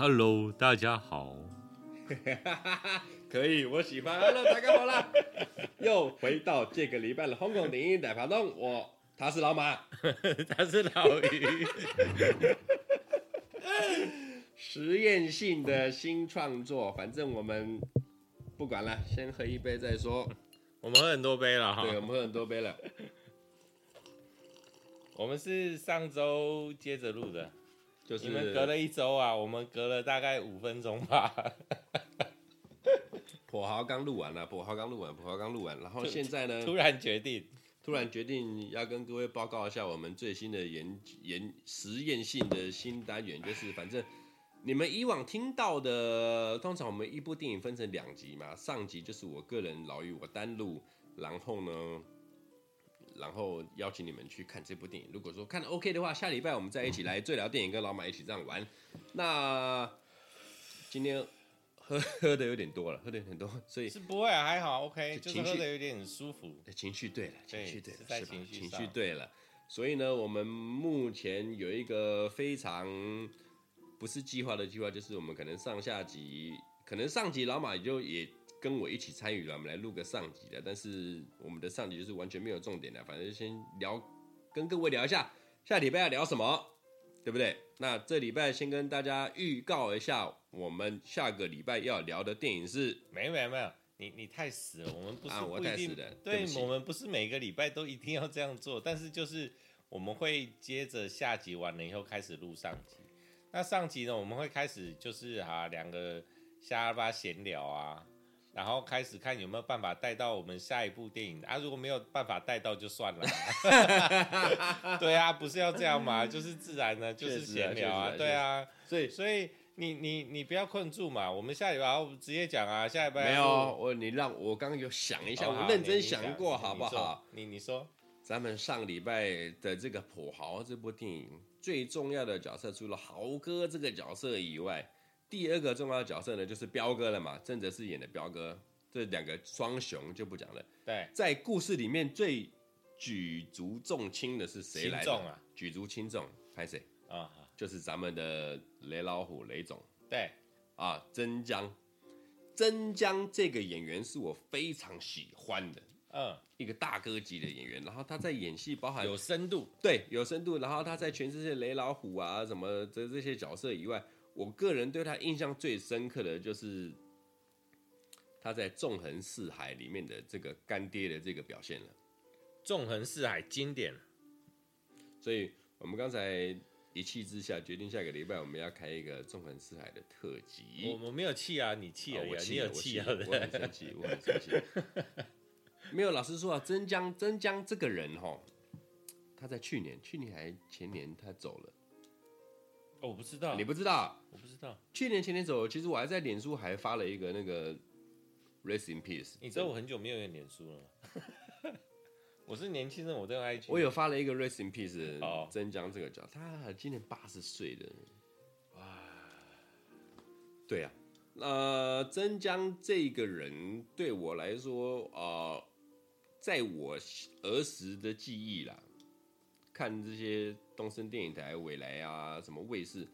Hello，大家好。可以，我喜欢。Hello，大家好啦。又回到这个礼拜的香港电影大排档，我他是老马，他是老于。实验性的新创作，反正我们不管了，先喝一杯再说。我们喝很多杯了哈。对，我们喝很多杯了。我们是上周接着录的。就是你们隔了一周啊，我们隔了大概五分钟吧。跛豪刚录完了，跛豪刚录完，跛豪刚录完，然后现在呢，突 然决定，突然决定要跟各位报告一下我们最新的研研实验性的新单元，就是反正你们以往听到的，通常我们一部电影分成两集嘛，上集就是我个人老于我单录，然后呢。然后邀请你们去看这部电影。如果说看 OK 的话，下礼拜我们再一起来最聊电影，跟老马一起这样玩。那今天喝喝的有点多了，喝的有点多，所以是不会啊，还好 OK，情绪就是喝的有点舒服。情绪对了，情绪对了，在情绪情绪对了。所以呢，我们目前有一个非常不是计划的计划，就是我们可能上下集，可能上集老马也就也。跟我一起参与了，我们来录个上集的，但是我们的上集就是完全没有重点的，反正就先聊，跟各位聊一下下礼拜要聊什么，对不对？那这礼拜先跟大家预告一下，我们下个礼拜要聊的电影是，没有没有没有，你你太死了，我们不是不一定，啊，我太死了，对，对我们不是每个礼拜都一定要这样做，但是就是我们会接着下集完了以后开始录上集，那上集呢，我们会开始就是啊两个瞎巴闲聊啊。然后开始看有没有办法带到我们下一部电影啊，如果没有办法带到就算了。对啊，不是要这样嘛，就是自然呢，就是闲聊啊，啊，对啊。所以所以你你你不要困住嘛，我们下礼拜直接讲啊，下礼拜没有我你让我刚刚有想一下，哦、我认真想过好不好？你你说，咱们上礼拜的这个《跛豪》这部电影最重要的角色，除了豪哥这个角色以外。第二个重要的角色呢，就是彪哥了嘛，郑则仕演的彪哥，这两个双雄就不讲了。对，在故事里面最举足重轻的是谁来的？啊、举足轻重，拍谁？啊，就是咱们的雷老虎雷总。对，啊，曾江，曾江这个演员是我非常喜欢的，嗯，一个大哥级的演员，然后他在演戏包含有深度，对，有深度，然后他在诠释这些雷老虎啊什么这这些角色以外。我个人对他印象最深刻的就是他在《纵横四海》里面的这个干爹的这个表现了，《纵横四海》经典。所以我们刚才一气之下决定下个礼拜我们要开一个《纵横四海》的特辑。我我没有气啊，你气啊，你有气啊，我很生气，我很生气。没有，老实说啊，曾江曾江这个人哈，他在去年去年还前年他走了。哦，我不知道，你不知道，我不知道。去年前年走，其实我还在脸书还发了一个那个 Rest in Peace。你知道我很久没有用脸书了吗？我是年轻人，我都爱。我有发了一个 Rest in Peace。哦，曾江这个角，他今年八十岁了。哇，对啊，呃，曾江这个人对我来说，呃，在我儿时的记忆啦。看这些东森电影台、未来啊，什么卫视，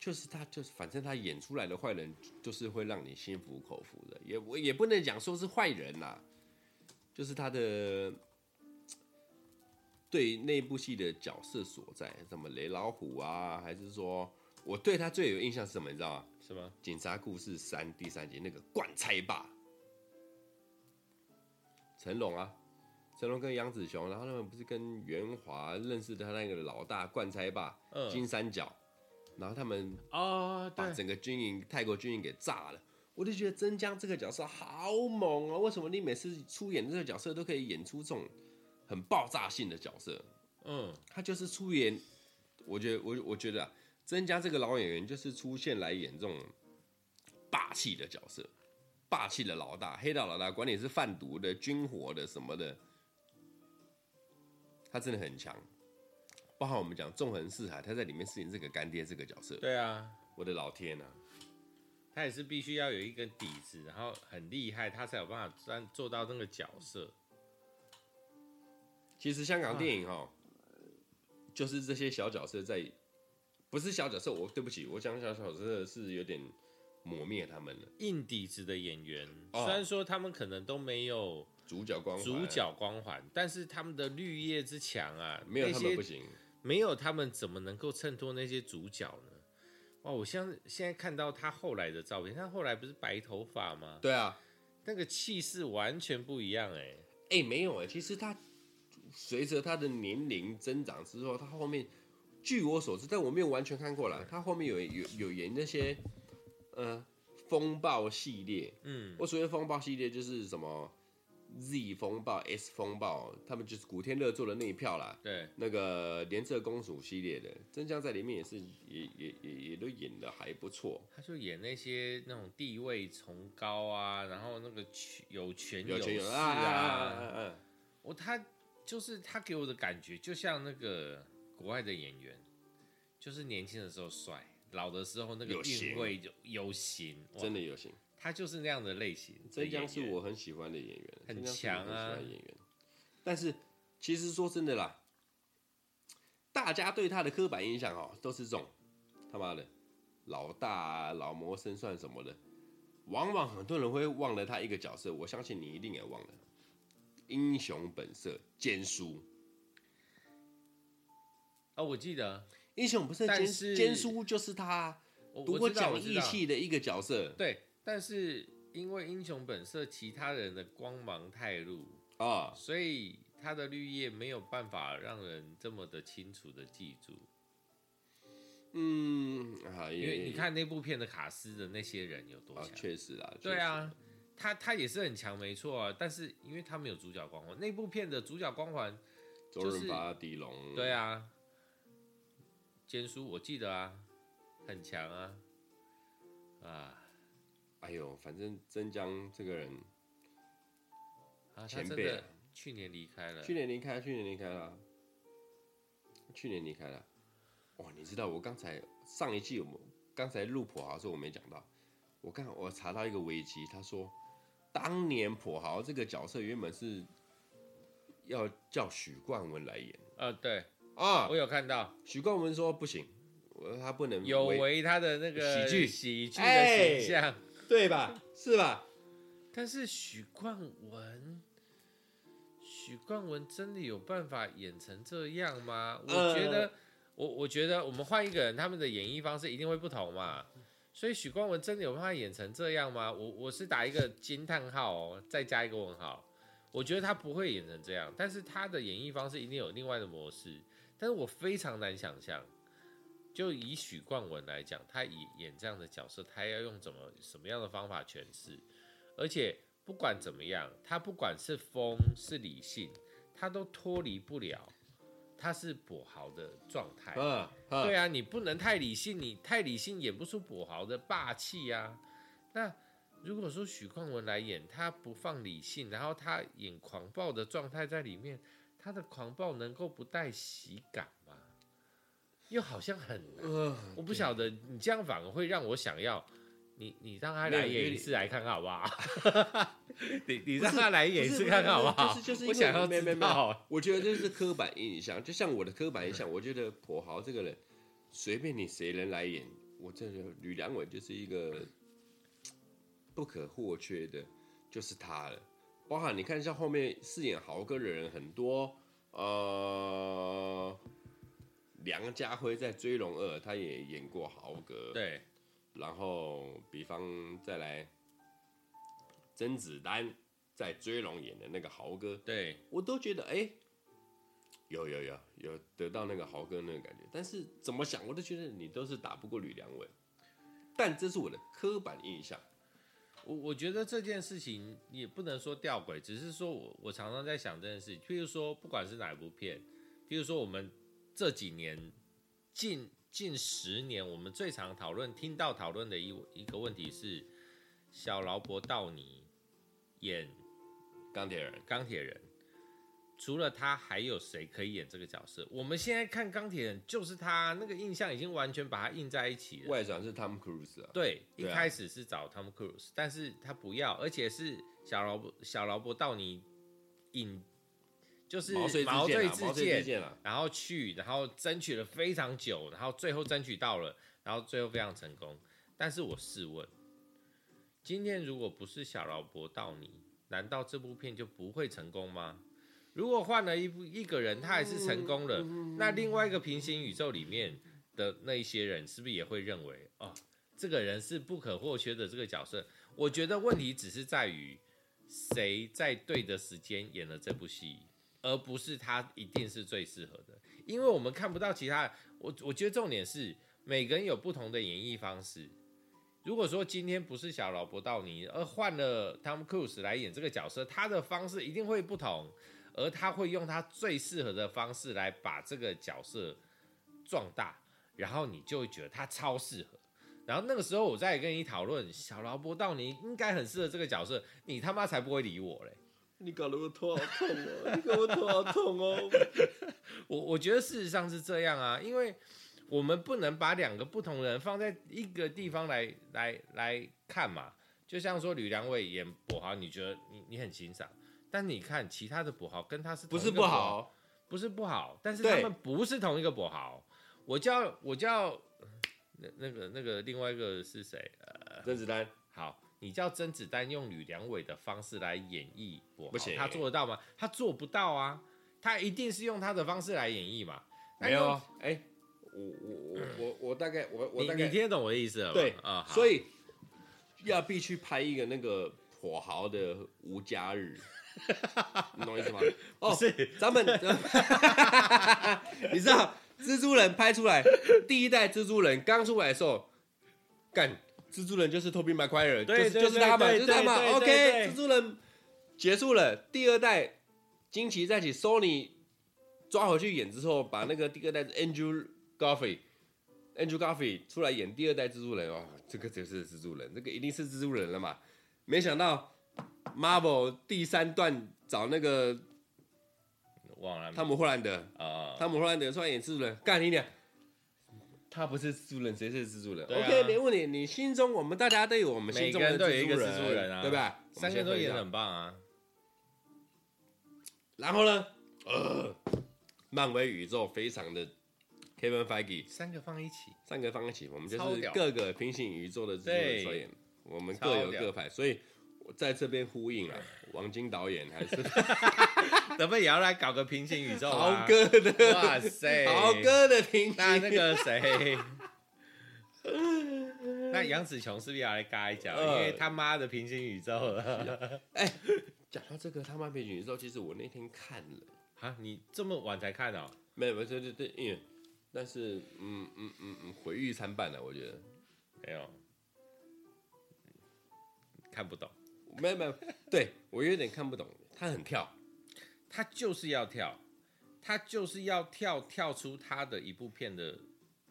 就是他，就是反正他演出来的坏人，就是会让你心服口服的。也我也不能讲说是坏人呐，就是他的对那部戏的角色所在，什么雷老虎啊，还是说我对他最有印象是什么？你知道吗？什么？警察故事三第三集那个惯差霸成龙啊。成龙跟杨子雄，然后他们不是跟袁华认识他那个老大惯差爸金三角，然后他们啊把整个军营泰国军营给炸了。我就觉得曾江这个角色好猛哦！为什么你每次出演这个角色都可以演出这种很爆炸性的角色？嗯，他就是出演，我觉得我我觉得啊，曾江这个老演员就是出现来演这种霸气的角色，霸气的老大，黑道老大，管你是贩毒的、军火的什么的。他真的很强，包含我们讲纵横四海，他在里面饰演这个干爹这个角色。对啊，我的老天呐、啊，他也是必须要有一个底子，然后很厉害，他才有办法做到那个角色。其实香港电影哈，就是这些小角色在不是小角色，我对不起，我讲小角色是有点磨灭他们了。硬底子的演员，哦、虽然说他们可能都没有主角光环，主角光环，但是他们的绿叶之强啊，没有他们不行，没有他们怎么能够衬托那些主角呢？哇，我现在现在看到他后来的照片，他后来不是白头发吗？对啊，那个气势完全不一样哎、欸。哎、欸，没有哎、欸，其实他随着他的年龄增长之后，他后面，据我所知，但我没有完全看过了，他后面有有有演那些，呃，风暴系列，嗯，我所谓风暴系列就是什么 Z 风暴、S 风暴，他们就是古天乐做的那一票啦，对，那个连色公主系列的，真江在里面也是也也也也都演的还不错，他就演那些那种地位崇高啊，然后那个权有权有势啊，啊，啊，啊，我他就是他给我的感觉，就像那个国外的演员，就是年轻的时候帅，老的时候那个韵味就有型，真的有型。他就是那样的类型。曾江是我很喜欢的演员，很强啊，很喜欢演员。但是其实说真的啦，大家对他的刻板印象哦，都是这种他妈的老大啊、老谋深算什么的。往往很多人会忘了他一个角色，我相信你一定也忘了。英雄本色，坚叔。哦，我记得英雄不是坚坚叔，就是他多讲义气的一个角色。对，但是因为英雄本色其他人的光芒太露啊，所以他的绿叶没有办法让人这么的清楚的记住。嗯，因为你看那部片的卡斯的那些人有多强，确实啊，对啊，他他也是很强，没错啊，但是因为他没有主角光环，那部片的主角光环就是周润发、狄龙，对啊。坚叔，我记得啊，很强啊，啊，哎呦，反正曾江这个人，啊，前辈，去年离开了，去年离开，去年离开了，去年离开了。哇，你知道我刚才上一季我们刚才录跛豪的时候我没讲到，我刚我查到一个危机，他说当年跛豪这个角色原本是要叫许冠文来演，呃，对。啊，我有看到许冠文说不行，他不能有违他的那个喜剧喜剧的形象，对吧？是吧？但是许冠文，许冠文真的有办法演成这样吗？我觉得，我我觉得我们换一个人，他们的演绎方式一定会不同嘛。所以许冠文真的有办法演成这样吗？我我是打一个惊叹号哦，再加一个问号。我觉得他不会演成这样，但是他的演绎方式一定有另外的模式。但是我非常难想象，就以许冠文来讲，他演演这样的角色，他要用怎么什么样的方法诠释？而且不管怎么样，他不管是疯是理性，他都脱离不了他是跛豪的状态。嗯，嗯，对啊，你不能太理性，你太理性演不出跛豪的霸气啊。那如果说许冠文来演，他不放理性，然后他演狂暴的状态在里面。他的狂暴能够不带喜感吗？又好像很难，呃、我不晓得。你这样反而会让我想要你，你让他来演一次来看看好不好？你你让他来演一次看看好不好？就是就是我想要没没没，我觉得这是刻板印象，就像我的刻板印象，我觉得跛豪这个人，随便你谁人来演，我这个吕良伟就是一个 不可或缺的，就是他了。包含你看，一下后面饰演豪哥的人很多，呃，梁家辉在《追龙二》他也演过豪哥，对。然后，比方再来，甄子丹在《追龙》演的那个豪哥，对，我都觉得哎、欸，有有有有得到那个豪哥那个感觉。但是怎么想，我都觉得你都是打不过吕良伟。但这是我的刻板印象。我我觉得这件事情也不能说吊诡，只是说我我常常在想这件事情。譬如说，不管是哪一部片，譬如说我们这几年近近十年，我们最常讨论、听到讨论的一一个问题是，小劳勃道尼演钢铁人，钢铁人。除了他，还有谁可以演这个角色？我们现在看钢铁人，就是他那个印象已经完全把他印在一起了。外传是 Tom Cruise 啊？对，一开始是找 Tom Cruise，，但是他不要，而且是小劳勃小劳勃道尼引就是毛遂自荐，然后去，然后争取了非常久，然后最后争取到了，然后最后非常成功。但是我试问，今天如果不是小劳勃道尼，难道这部片就不会成功吗？如果换了一部一个人，他还是成功了，那另外一个平行宇宙里面的那一些人，是不是也会认为，哦，这个人是不可或缺的这个角色？我觉得问题只是在于谁在对的时间演了这部戏。而不是他一定是最适合的，因为我们看不到其他。我我觉得重点是每个人有不同的演绎方式。如果说今天不是小劳勃道尼，而换了 Tom Cruise 来演这个角色，他的方式一定会不同，而他会用他最适合的方式来把这个角色壮大，然后你就会觉得他超适合。然后那个时候我再跟你讨论小劳勃道尼应该很适合这个角色，你他妈才不会理我嘞。你搞得我头好痛哦！你搞得我头好痛哦！我我觉得事实上是这样啊，因为我们不能把两个不同的人放在一个地方来来来看嘛。就像说吕良伟演跛豪，你觉得你你很欣赏，但你看其他的跛豪跟他是不是不好，不是不好，但是他们不是同一个跛豪。我叫我叫那那个那个另外一个是谁？呃，甄子丹。好。你叫甄子丹用吕良伟的方式来演绎，不行，他做得到吗？他做不到啊，他一定是用他的方式来演绎嘛。没有，哎、欸，我我 我我我大概我我大概你，你听得懂我的意思了？对啊、哦，所以要必须拍一个那个跛豪的无家日，你懂我意思吗？哦，是，咱们 你知道蜘蛛人拍出来第一代蜘蛛人刚出来的时候干。蜘蛛人就是托比麦奎尔，就是就是他嘛，就是他嘛。OK，蜘蛛人结束了，第二代惊奇再起，Sony 抓回去演之后，把那个第二代 Andrew Garfield，Andrew Garfield 出来演第二代蜘蛛人哦，这个就是蜘蛛人，这个一定是蜘蛛人了嘛。没想到 Marvel 第三段找那个忘了，汤姆霍兰德啊，汤姆霍兰德出来演蜘蛛人，干你娘！他不是蜘蛛人，谁是蜘蛛人、啊、？OK，没问题。你心中，我们大家都有我们心中的蜘蛛人，都有一个蜘蛛人啊，对吧？三个都很棒啊。然后呢？呃，漫威宇宙非常的 Kevin Feige，三个放一起，三个放一起，我们就是各个平行宇宙的蜘蛛人导演，我们各有各派，所以我在这边呼应啊。王晶导演还是 等会也要来搞个平行宇宙啊？豪哥的，哇塞，豪哥的平行，那那个谁，那杨紫琼是不是要来嘎一脚？呃、因为他妈的平行宇宙了。哎、欸，讲到这个他妈平行宇宙，其实我那天看了啊，你这么晚才看哦？没有，没有，对对对，因为但是嗯嗯嗯嗯，毁誉参半了，我觉得没有，看不懂。没有没有，对我有点看不懂。他很跳，他就是要跳，他就是要跳跳出他的一部片的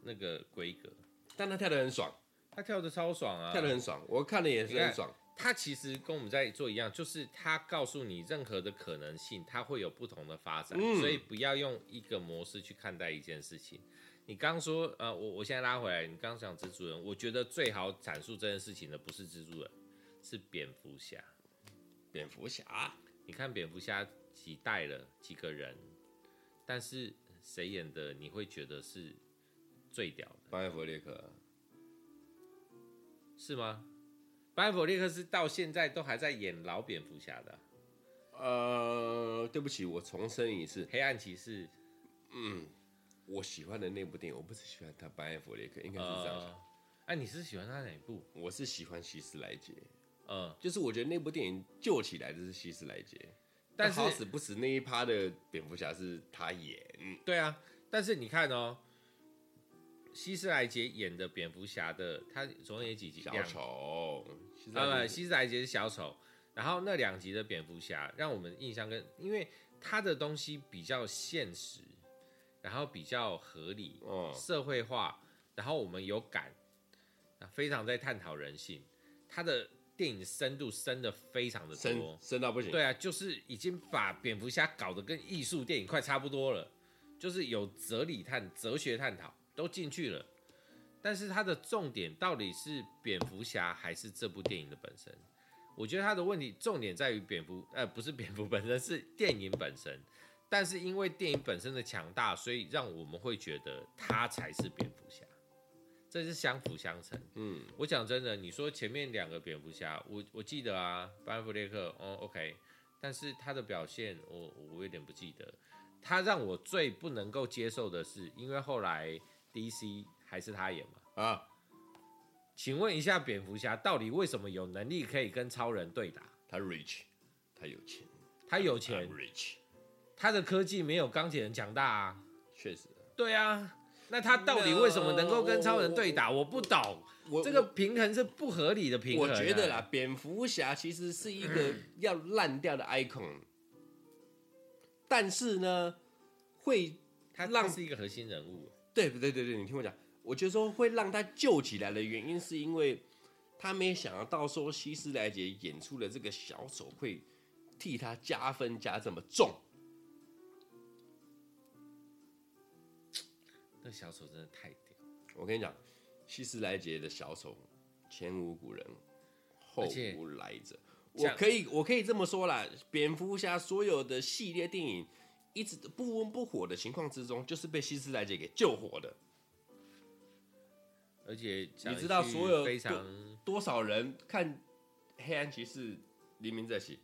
那个规格。但他跳得很爽，他跳得超爽啊，跳得很爽，我看了也是很爽。他其实跟我们在做一样，就是他告诉你任何的可能性，他会有不同的发展，嗯，所以不要用一个模式去看待一件事情。你刚说，呃，我我现在拉回来，你刚讲蜘蛛人，我觉得最好阐述这件事情的不是蜘蛛人。是蝙蝠侠，蝙蝠侠，你看蝙蝠侠几代了几个人，但是谁演的你会觉得是最屌的？班艾佛列克是吗？班艾佛列克是到现在都还在演老蝙蝠侠的。呃，对不起，我重申一次，黑暗骑士。嗯，我喜欢的那部电影，我不是喜欢他班艾佛列克，应该是这样。哎、呃啊，你是喜欢他哪一部？我是喜欢希斯莱杰。嗯，就是我觉得那部电影救起来的是希斯莱杰，但好死不死那一趴的蝙蝠侠是他演。对啊，但是你看哦，希斯莱杰演的蝙蝠侠的，他总共演几集？小丑。呃，希斯莱杰是小丑，然后那两集的蝙蝠侠让我们印象跟，因为他的东西比较现实，然后比较合理，嗯，社会化，然后我们有感，非常在探讨人性，他的。电影深度深的非常的多，深，深到不行。对啊，就是已经把蝙蝠侠搞得跟艺术电影快差不多了，就是有哲理探、哲学探讨都进去了。但是它的重点到底是蝙蝠侠还是这部电影的本身？我觉得它的问题重点在于蝙蝠，呃，不是蝙蝠本身，是电影本身。但是因为电影本身的强大，所以让我们会觉得他才是蝙蝠侠，这是相辅相成。嗯，我讲真的，你说前面两个蝙蝠侠，我我记得啊，班弗列克，哦，OK，但是他的表现，我我有点不记得。他让我最不能够接受的是，因为后来 DC 还是他演嘛。啊，请问一下，蝙蝠侠到底为什么有能力可以跟超人对打？他 rich，他有钱，他有钱，rich。他的科技没有钢铁人强大啊，确实。对啊，那他到底为什么能够跟超人对打？我，不懂，这个平衡是不合理的平衡啊。我觉得啦，蝙蝠侠其实是一个要烂掉的 icon，但是呢，会他让是一个核心人物。对不对？对对，你听我讲，我觉得说会让他救起来的原因，是因为他没想到说希斯莱杰演出的这个小丑会替他加分加这么重。那小丑真的太屌！我跟你讲，希斯莱杰的小丑前无古人，后无来者。我可以，我可以这么说啦，蝙蝠侠所有的系列电影一直不温不火的情况之中，就是被希斯莱杰给救活的。而且你知道，所有非常多，少人看黑暗骑士黎明在起，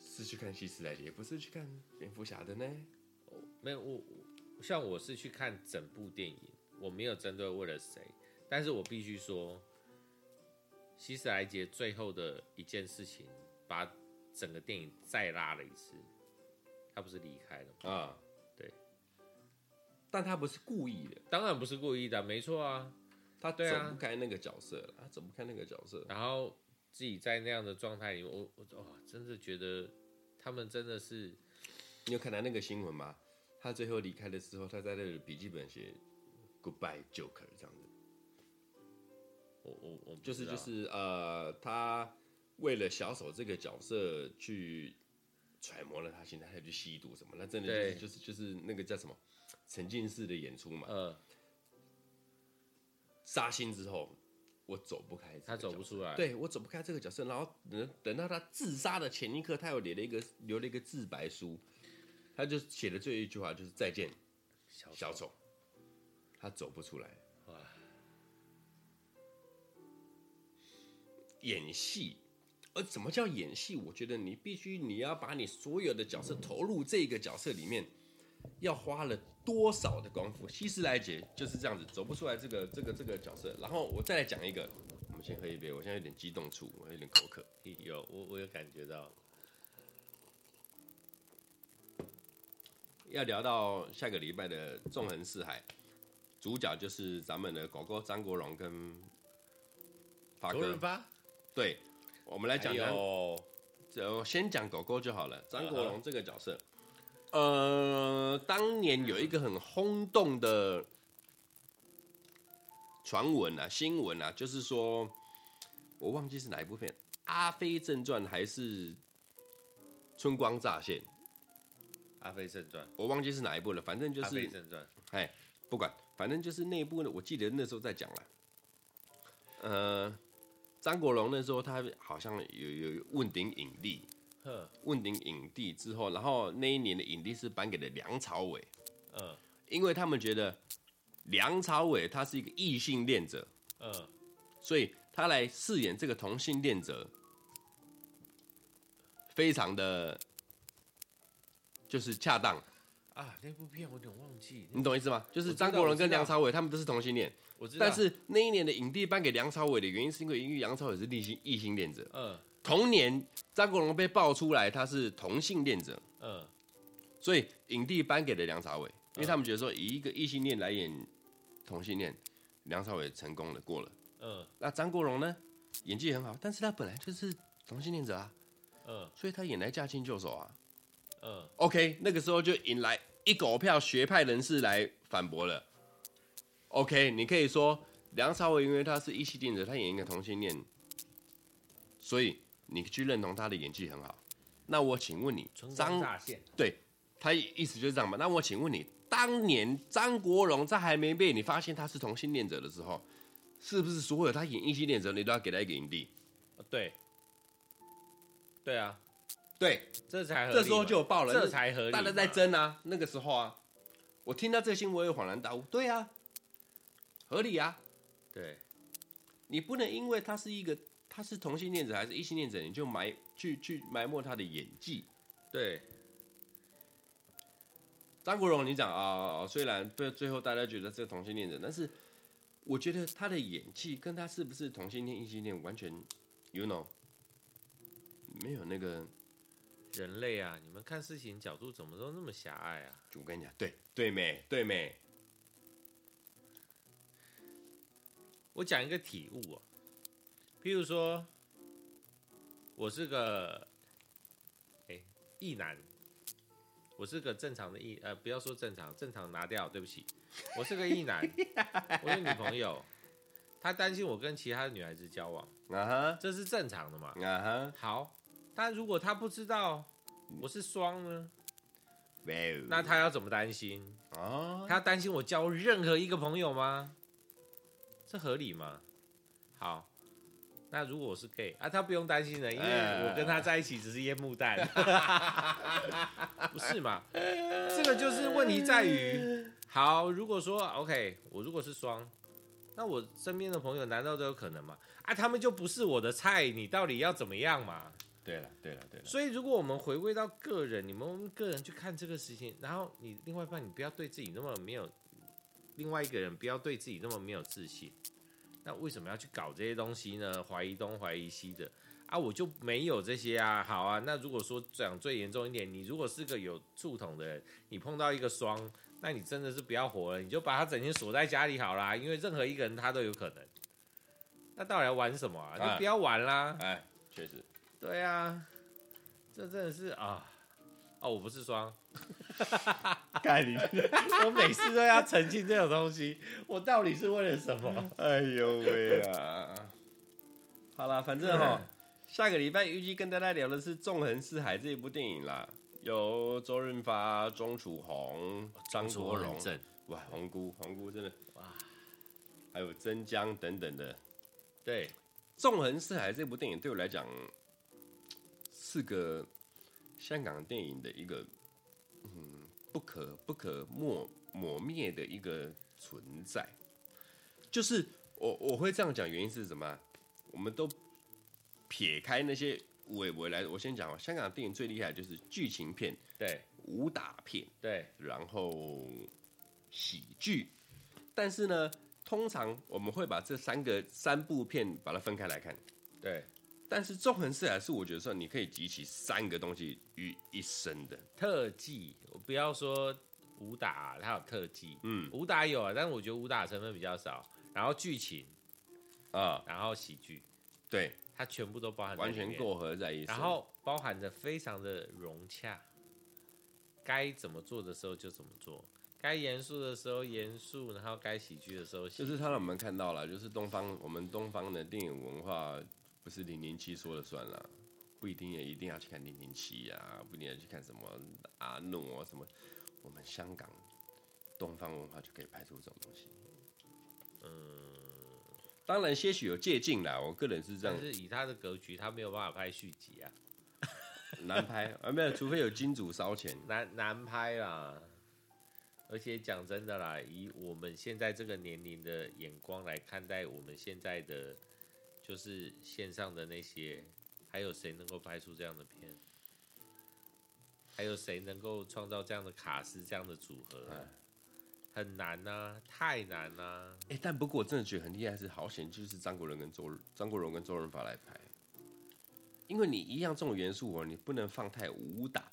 是去看希斯莱杰，不是去看蝙蝠侠的呢？哦，没有我。像我是去看整部电影，我没有针对为了谁，但是我必须说，希斯莱杰最后的一件事情，把整个电影再拉了一次，他不是离开了吗？啊，对，但他不是故意的，当然不是故意的，没错啊，他走不开那个角色了，他走不开那个角色，然后自己在那样的状态里，我我哇，真的觉得他们真的是，你有看到那个新闻吗？他最后离开的时候，他在那个笔记本写 “Goodbye Joker” 这样子。我我我就是就是呃，他为了小丑这个角色去揣摩了他心态，他去吸毒什么，那真的就是就是就是那个叫什么沉浸式的演出嘛。嗯。杀心之后，我走不开，他走不出来。对，我走不开这个角色，然后等等到他自杀的前一刻，他又留了一个留了一个自白书。他就写的最后一句话就是再见，小丑，他走不出来。哇！演戏，而怎么叫演戏？我觉得你必须你要把你所有的角色投入这个角色里面，要花了多少的功夫？希斯莱杰就是这样子走不出来这个这个这个角色。然后我再来讲一个，我们先喝一杯，我现在有点激动处，我有点口渴。有，我我有感觉到。要聊到下个礼拜的《纵横四海》，主角就是咱们的狗狗张国荣跟发哥。对，我们来讲讲，就先讲狗狗就好了。张国荣这个角色，呃，当年有一个很轰动的传闻啊、新闻啊，就是说，我忘记是哪一部片，《阿飞正传》还是《春光乍现》。阿飞正传，我忘记是哪一部了，反正就是阿飞正传。哎，不管，反正就是那一部呢，我记得那时候在讲了。呃，张国荣那时候他好像有有问鼎影帝，呵，问鼎影帝之后，然后那一年的影帝是颁给了梁朝伟，嗯，因为他们觉得梁朝伟他是一个异性恋者，嗯，所以他来饰演这个同性恋者，非常的。就是恰当啊，那部片我有点忘记，你懂意思吗？就是张国荣跟梁朝伟他们都是同性恋，我知道。但是那一年的影帝颁给梁朝伟的原因，是因为因为梁朝伟是异性异性恋者。嗯。同年张国荣被爆出来他是同性恋者。嗯。所以影帝颁给了梁朝伟，因为他们觉得说以一个异性恋来演同性恋，梁朝伟成功的过了。嗯。那张国荣呢，演技很好，但是他本来就是同性恋者啊。嗯。所以他演来驾轻就熟啊。嗯，OK，那个时候就引来一狗票学派人士来反驳了。OK，你可以说梁朝伟因为他是异性恋者，他演一个同性恋，所以你去认同他的演技很好。那我请问你，张对，他意思就是这样嘛？那我请问你，当年张国荣在还没被你发现他是同性恋者的时候，是不是所有他演异性恋者你都要给他一个影帝？对，对啊。对，这才合理。这时候就有爆了，这才合理。大家在争啊，那个时候啊，我听到这个新闻，我也恍然大悟。对啊，合理啊。对，你不能因为他是一个他是同性恋者还是异性恋者，你就埋去去埋没他的演技。对，张国荣，你讲啊，虽然最最后大家觉得是同性恋者，但是我觉得他的演技跟他是不是同性恋、异性恋完全，you know，没有那个。人类啊，你们看事情角度怎么都那么狭隘啊！我跟你讲，对对没对没？我讲一个体悟哦，譬如说，我是个哎异男，我是个正常的异呃，不要说正常，正常拿掉，对不起，我是个异男，我有女朋友，他担心我跟其他的女孩子交往，啊哈，这是正常的嘛？啊哈，好。但如果他不知道我是双呢？Well, 那他要怎么担心？啊，他担心我交任何一个朋友吗？这合理吗？好，那如果我是 gay 啊，他不用担心的，因为我跟他在一起只是烟幕弹，不是嘛？这个就是问题在于，好，如果说 OK，我如果是双，那我身边的朋友难道都有可能吗？啊，他们就不是我的菜，你到底要怎么样嘛？对了，对了，对了。所以，如果我们回归到个人，你们个人去看这个事情，然后你另外一半，你不要对自己那么没有，另外一个人不要对自己那么没有自信。那为什么要去搞这些东西呢？怀疑东，怀疑西的啊，我就没有这些啊。好啊，那如果说讲最严重一点，你如果是个有触统的人，你碰到一个双，那你真的是不要活了，你就把他整天锁在家里好啦，因为任何一个人他都有可能。那到底要玩什么啊？就不要玩啦。哎，确实。对啊，这真的是啊，哦，我不是双，干你！我每次都要澄清这种东西，我到底是为了什么？哎呦喂啊！好了，反正哈，下个礼拜预计跟大家聊的是《纵横四海》这一部电影啦，有周润发、钟楚红、张国荣，哇，红姑，红姑真的哇，还有曾江等等的。对，《纵横四海》这部电影对我来讲。是个香港电影的一个嗯不可不可抹抹灭的一个存在，就是我我会这样讲，原因是什么？我们都撇开那些我我来，我先讲，香港电影最厉害就是剧情片，对，武打片，对，然后喜剧，但是呢，通常我们会把这三个三部片把它分开来看，对。但是纵横四海是我觉得说你可以集齐三个东西于一身的特技，我不要说武打，它有特技，嗯，武打有啊，但是我觉得武打成分比较少。然后剧情啊，然后喜剧，对，它全部都包含，完全过合在一起，然后包含着非常的融洽，该怎么做的时候就怎么做，该严肃的时候严肃，然后该喜剧的时候喜剧，就是他让我们看到了，就是东方我们东方的电影文化。不是零零七说了算了，不一定也一定要去看零零七呀，不一定要去看什么阿诺啊什么，我们香港东方文化就可以拍出这种东西。嗯，当然些许有借镜啦，我个人是这样。但是以他的格局，他没有办法拍续集啊，难拍 啊，没有，除非有金主烧钱，难难拍啦。而且讲真的啦，以我们现在这个年龄的眼光来看待我们现在的。就是线上的那些，还有谁能够拍出这样的片？还有谁能够创造这样的卡司、这样的组合？很难呐、啊，太难呐、啊！哎、欸，但不过我真的觉得很厉害，是好险，就是张国荣跟周张国荣跟周润发来拍，因为你一样这种元素哦，你不能放太武打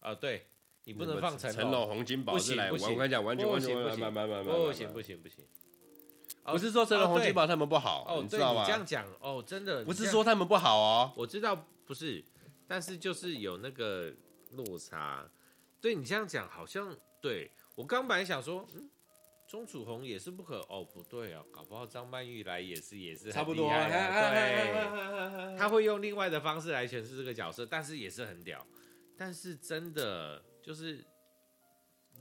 啊，对，你不能放成成龙、洪金宝是来，我跟你讲，完全完全不行，不行，不行，不行。不是说成龙、洪金宝他们不好，哦，你知道吗？你这样讲哦，真的不是说他们不好哦，我知道不是，但是就是有那个落差。对你这样讲，好像对我刚本来想说，嗯，钟楚红也是不可哦，不对啊，搞不好张曼玉来也是也是差不多，对，他会用另外的方式来诠释这个角色，但是也是很屌。但是真的就是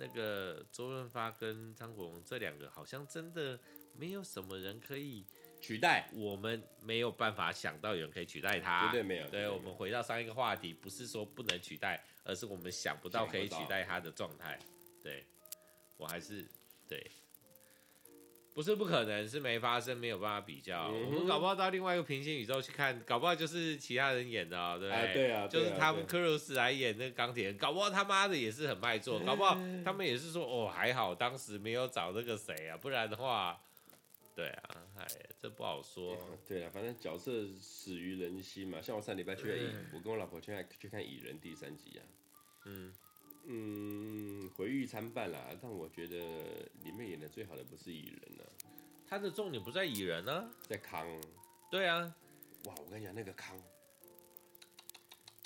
那个周润发跟张国荣这两个，好像真的。没有什么人可以取代，我们没有办法想到有人可以取代他，绝对没有。对，我们回到上一个话题，不是说不能取代，而是我们想不到可以取代他的状态。对，我还是对。不是不可能，是没发生，没有办法比较。嗯、我们搞不好到另外一个平行宇宙去看，搞不好就是其他人演的，哦，对不对？啊对啊，就是他们克鲁斯来演那个钢铁人，搞不好他妈的也是很卖座，搞不好他们也是说哦还好当时没有找那个谁啊，不然的话，对啊，哎，这不好说。对啊，反正角色死于人心嘛。像我上礼拜去我跟我老婆去看去看蚁人第三集啊。嗯。嗯，回忆参半啦，但我觉得里面演的最好的不是蚁人呢、啊，他的重点不在蚁人呢、啊，在康。对啊，哇，我跟你讲那个康，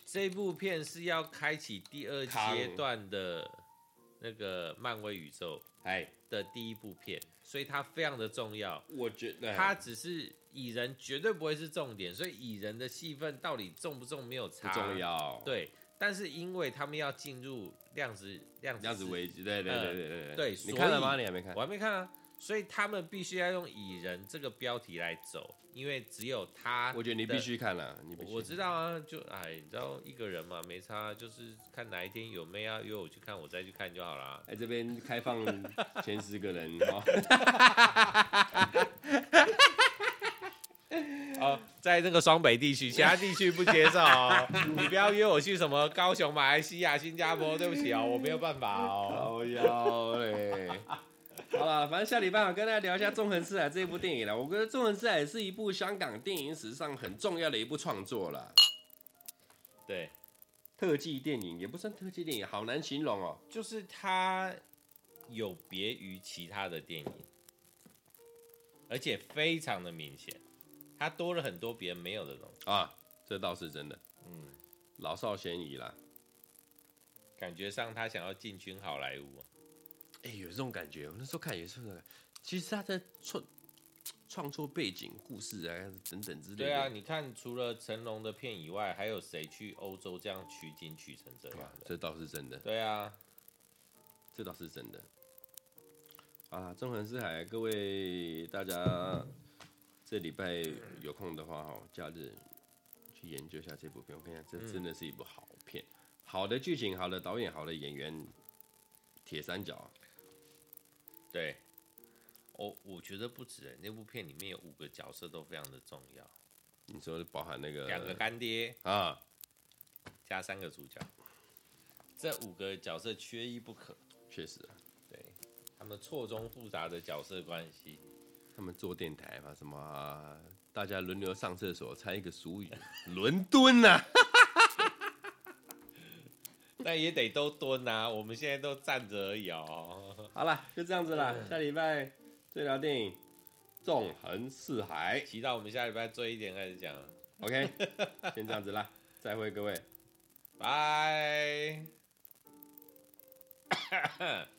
这部片是要开启第二阶段的那个漫威宇宙哎的第一部片，所以它非常的重要。我觉得它只是蚁人绝对不会是重点，所以蚁人的戏份到底重不重没有差，不重要。对。但是因为他们要进入量子量子量子危机，对对对对对对，对，你看了吗？你还没看？我还没看啊。所以他们必须要用蚁人这个标题来走，因为只有他。我觉得你必须看了，你必须。我知道啊，就哎，你知道一个人嘛，没差，就是看哪一天有妹要约我去看，我再去看就好了。哎，这边开放前十个人哈。哦，在那个双北地区，其他地区不接受哦。你不要约我去什么高雄、马来西亚、新加坡，对不起哦，我没有办法哦。好嘞。好了，反正下礼拜我跟大家聊一下《纵横四海》这部电影了。我觉得《纵横四海》是一部香港电影史上很重要的一部创作了。对，特技电影也不算特技电影，好难形容哦。就是它有别于其他的电影，而且非常的明显。他多了很多别人没有的东西啊，这倒是真的。嗯，老少咸宜啦，感觉上他想要进军好莱坞。哎，有这种感觉。我那时候看也是，其实他在创创作背景、故事啊等等之类的。对啊，你看，除了成龙的片以外，还有谁去欧洲这样取景取成这样的？这倒是真的。对啊，这倒是真的。啊，纵横四海，各位大家。这礼拜有空的话，哈，假日去研究一下这部片。我跟你讲，这真的是一部好片，嗯、好的剧情，好的导演，好的演员，铁三角。对，我我觉得不止，那部片里面有五个角色都非常的重要。你说包含那个两个干爹啊，加三个主角，这五个角色缺一不可。确实啊，对，他们错综复杂的角色关系。他们做电台嘛，什么、啊、大家轮流上厕所，猜一个俗语，伦敦呐，那也得都蹲呐、啊，我们现在都站着而已哦。好了，就这样子了，下礼拜最聊电影《纵横四海》，期待我们下礼拜追一点开始讲。OK，先这样子啦，再会各位，拜。